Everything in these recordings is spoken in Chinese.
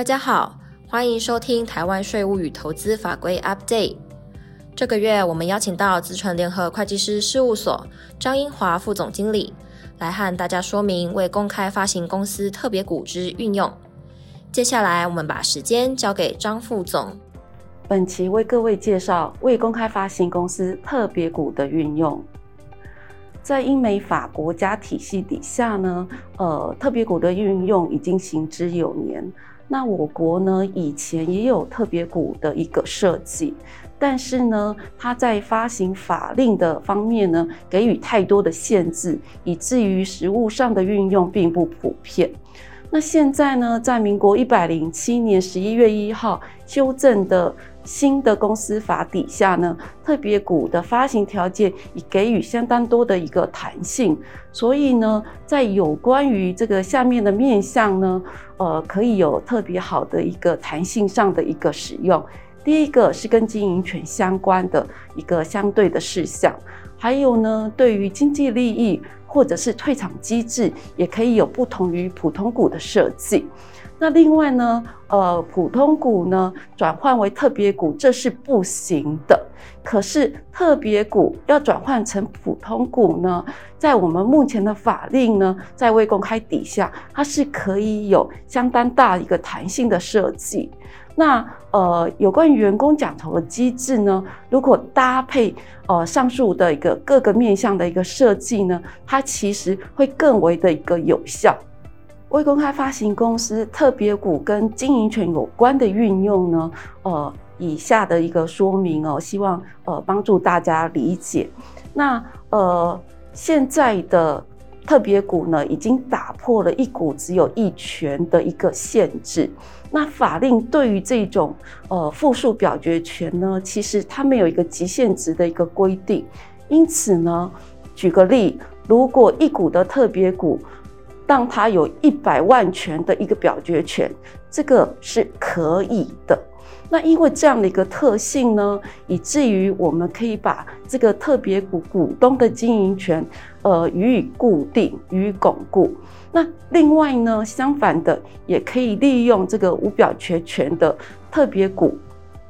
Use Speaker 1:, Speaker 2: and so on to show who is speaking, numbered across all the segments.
Speaker 1: 大家好，欢迎收听台湾税务与投资法规 Update。这个月我们邀请到资诚联合会计师事务所张英华副总经理来和大家说明未公开发行公司特别股之运用。接下来我们把时间交给张副总。
Speaker 2: 本期为各位介绍未公开发行公司特别股的运用。在英美法国家体系底下呢，呃，特别股的运用已经行之有年。那我国呢，以前也有特别股的一个设计，但是呢，它在发行法令的方面呢，给予太多的限制，以至于实物上的运用并不普遍。那现在呢，在民国一百零七年十一月一号修正的新的公司法底下呢，特别股的发行条件已给予相当多的一个弹性，所以呢，在有关于这个下面的面向呢，呃，可以有特别好的一个弹性上的一个使用。第一个是跟经营权相关的一个相对的事项，还有呢，对于经济利益。或者是退场机制，也可以有不同于普通股的设计。那另外呢，呃，普通股呢转换为特别股，这是不行的。可是特别股要转换成普通股呢，在我们目前的法令呢，在未公开底下，它是可以有相当大一个弹性的设计。那呃，有关于员工奖酬的机制呢，如果搭配呃上述的一个各个面向的一个设计呢，它其实会更为的一个有效。未公开发行公司特别股跟经营权有关的运用呢，呃，以下的一个说明哦，希望呃帮助大家理解。那呃，现在的特别股呢，已经打破了一股只有一权的一个限制。那法令对于这种呃复数表决权呢，其实它没有一个极限值的一个规定，因此呢，举个例，如果一股的特别股，当它有一百万权的一个表决权，这个是可以的。那因为这样的一个特性呢，以至于我们可以把这个特别股股东的经营权，呃，予以固定，予以巩固。那另外呢，相反的，也可以利用这个无表决权的特别股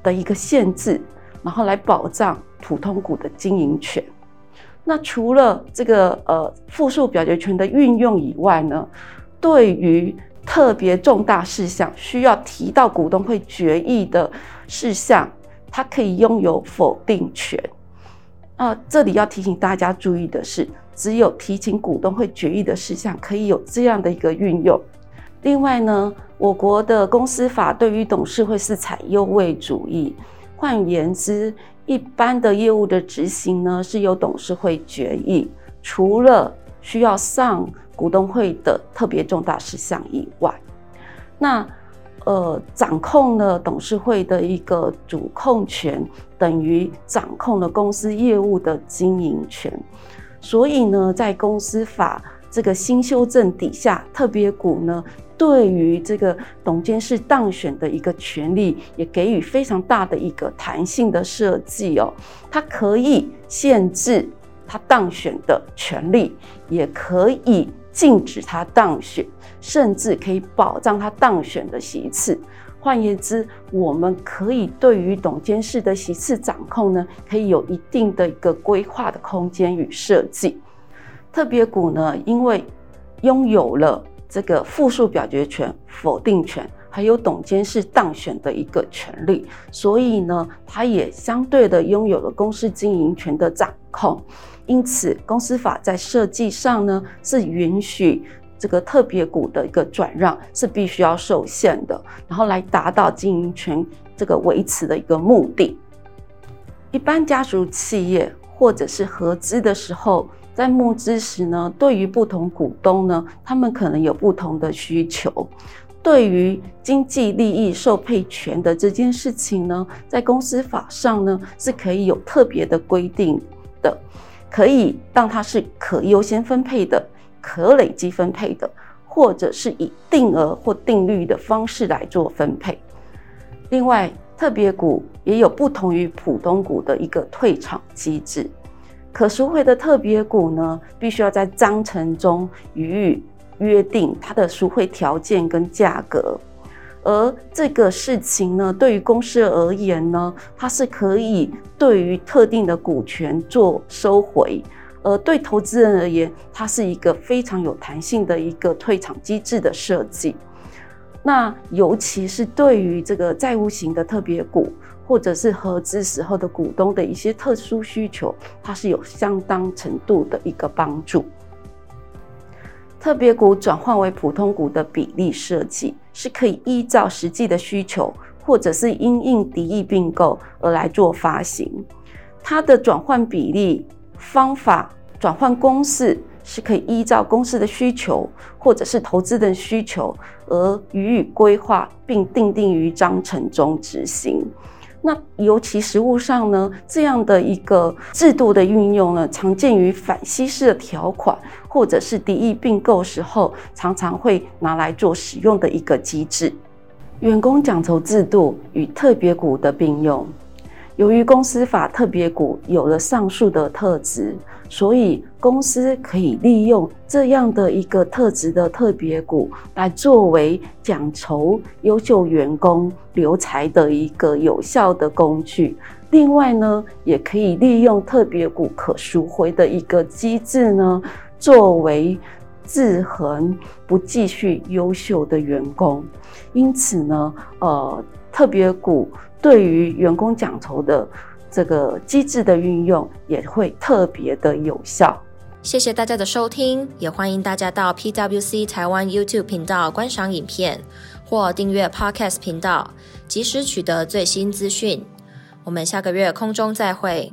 Speaker 2: 的一个限制，然后来保障普通股的经营权。那除了这个呃复数表决权的运用以外呢，对于特别重大事项需要提到股东会决议的事项，它可以拥有否定权。啊，这里要提醒大家注意的是，只有提请股东会决议的事项可以有这样的一个运用。另外呢，我国的公司法对于董事会是采优位主义，换言之，一般的业务的执行呢是由董事会决议，除了需要上股东会的特别重大事项以外，那呃掌控了董事会的一个主控权，等于掌控了公司业务的经营权。所以呢，在公司法这个新修正底下，特别股呢对于这个董监事当选的一个权利，也给予非常大的一个弹性的设计哦，它可以限制他当选的权利，也可以。禁止他当选，甚至可以保障他当选的席次。换言之，我们可以对于董监事的席次掌控呢，可以有一定的一个规划的空间与设计。特别股呢，因为拥有了这个复数表决权、否定权，还有董监事当选的一个权利，所以呢，它也相对的拥有了公司经营权的掌控。因此，公司法在设计上呢，是允许这个特别股的一个转让是必须要受限的，然后来达到经营权这个维持的一个目的。一般家族企业或者是合资的时候，在募资时呢，对于不同股东呢，他们可能有不同的需求。对于经济利益受配权的这件事情呢，在公司法上呢，是可以有特别的规定的。可以让它是可优先分配的、可累积分配的，或者是以定额或定率的方式来做分配。另外，特别股也有不同于普通股的一个退场机制。可赎回的特别股呢，必须要在章程中予以约定它的赎回条件跟价格。而这个事情呢，对于公司而言呢，它是可以对于特定的股权做收回，而对投资人而言，它是一个非常有弹性的一个退场机制的设计。那尤其是对于这个债务型的特别股，或者是合资时候的股东的一些特殊需求，它是有相当程度的一个帮助。特别股转换为普通股的比例设计，是可以依照实际的需求，或者是因应敌意并购而来做发行。它的转换比例方法、转换公式是可以依照公司的需求，或者是投资的需求而予以规划，并定定于章程中执行。那尤其实务上呢，这样的一个制度的运用呢，常见于反稀释的条款，或者是敌意并购时候，常常会拿来做使用的一个机制。员工奖酬制度与特别股的并用。由于公司法特别股有了上述的特质，所以公司可以利用这样的一个特质的特别股来作为奖酬优秀员工留才的一个有效的工具。另外呢，也可以利用特别股可赎回的一个机制呢，作为制衡不继续优秀的员工。因此呢，呃，特别股。对于员工奖酬的这个机制的运用，也会特别的有效。
Speaker 1: 谢谢大家的收听，也欢迎大家到 PwC 台湾 YouTube 频道观赏影片或订阅 Podcast 频道，及时取得最新资讯。我们下个月空中再会。